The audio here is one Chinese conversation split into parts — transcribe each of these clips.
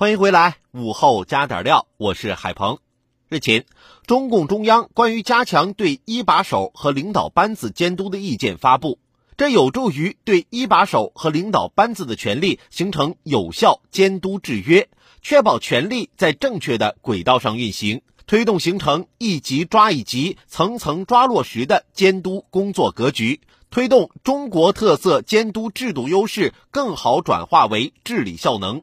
欢迎回来，午后加点料，我是海鹏。日前，中共中央关于加强对一把手和领导班子监督的意见发布，这有助于对一把手和领导班子的权力形成有效监督制约，确保权力在正确的轨道上运行，推动形成一级抓一级、层层抓落实的监督工作格局，推动中国特色监督制度优势更好转化为治理效能。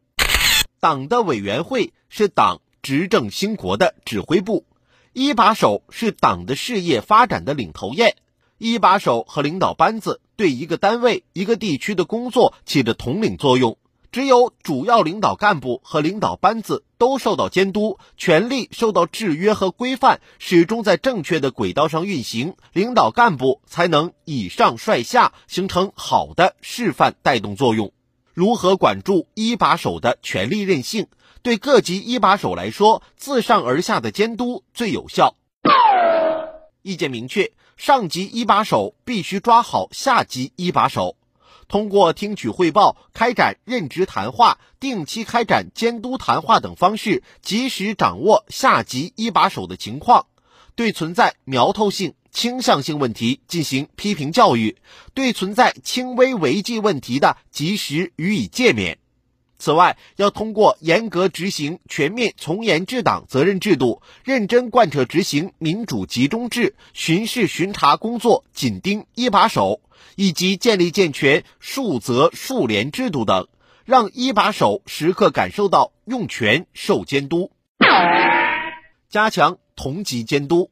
党的委员会是党。执政兴国的指挥部，一把手是党的事业发展的领头雁。一把手和领导班子对一个单位、一个地区的工作起着统领作用。只有主要领导干部和领导班子都受到监督，权力受到制约和规范，始终在正确的轨道上运行，领导干部才能以上率下，形成好的示范带动作用。如何管住一把手的权力任性？对各级一把手来说，自上而下的监督最有效。意见明确，上级一把手必须抓好下级一把手，通过听取汇报、开展任职谈话、定期开展监督谈话等方式，及时掌握下级一把手的情况，对存在苗头性、倾向性问题进行批评教育，对存在轻微违纪问题的，及时予以诫勉。此外，要通过严格执行全面从严治党责任制度，认真贯彻执行民主集中制，巡视巡查工作紧盯一把手，以及建立健全述责述廉制度等，让一把手时刻感受到用权受监督。加强同级监督，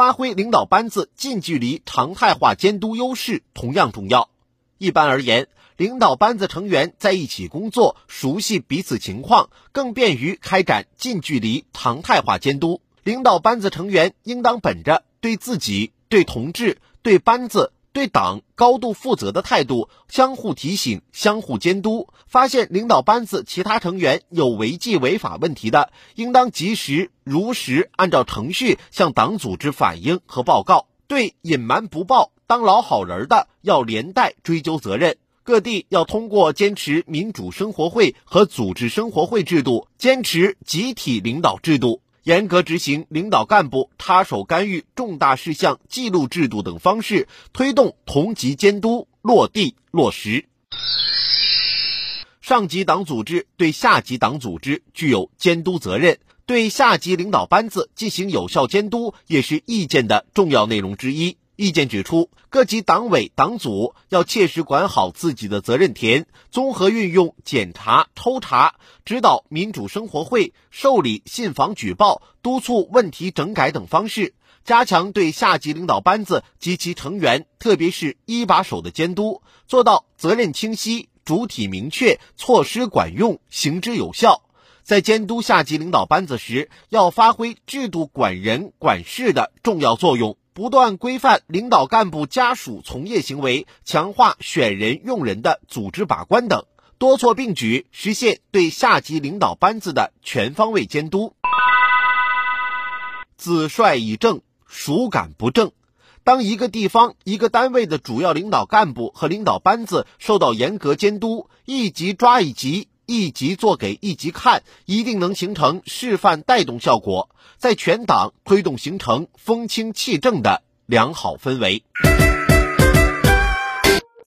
发挥领导班子近距离常态化监督优势同样重要。一般而言，领导班子成员在一起工作，熟悉彼此情况，更便于开展近距离常态化监督。领导班子成员应当本着对自己、对同志、对班子、对党高度负责的态度，相互提醒、相互监督。发现领导班子其他成员有违纪违法问题的，应当及时、如实按照程序向党组织反映和报告。对隐瞒不报、当老好人的，要连带追究责任。各地要通过坚持民主生活会和组织生活会制度，坚持集体领导制度，严格执行领导干部插手干预重大事项记录制度等方式，推动同级监督落地落实。上级党组织对下级党组织具有监督责任，对下级领导班子进行有效监督，也是意见的重要内容之一。意见指出，各级党委党组要切实管好自己的责任田，综合运用检查、抽查、指导民主生活会、受理信访举报、督促问题整改等方式，加强对下级领导班子及其成员，特别是一把手的监督，做到责任清晰、主体明确、措施管用、行之有效。在监督下级领导班子时，要发挥制度管人管事的重要作用。不断规范领导干部家属从业行为，强化选人用人的组织把关等，多措并举，实现对下级领导班子的全方位监督。子帅以正，孰敢不正？当一个地方、一个单位的主要领导干部和领导班子受到严格监督，一级抓一级。一级做给一级看，一定能形成示范带动效果，在全党推动形成风清气正的良好氛围。